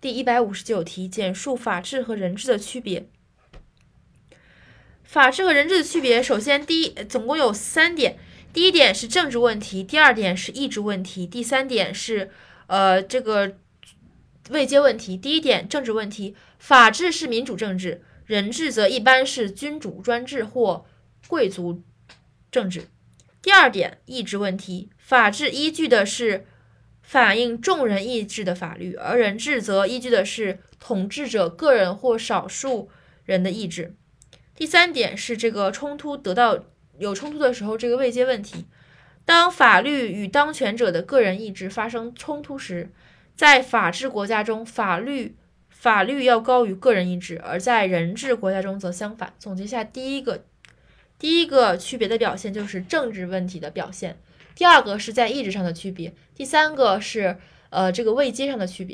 第一百五十九题，简述法治和人治的区别。法治和人治的区别，首先第一，总共有三点。第一点是政治问题，第二点是意志问题，第三点是呃这个位阶问题。第一点政治问题，法治是民主政治，人治则一般是君主专制或贵族政治。第二点意志问题，法治依据的是反映众人意志的法律，而人治则依据的是统治者个人或少数人的意志。第三点是这个冲突得到。有冲突的时候，这个位阶问题，当法律与当权者的个人意志发生冲突时，在法治国家中，法律法律要高于个人意志；而在人治国家中则相反。总结下，第一个第一个区别的表现就是政治问题的表现，第二个是在意志上的区别，第三个是呃这个位阶上的区别。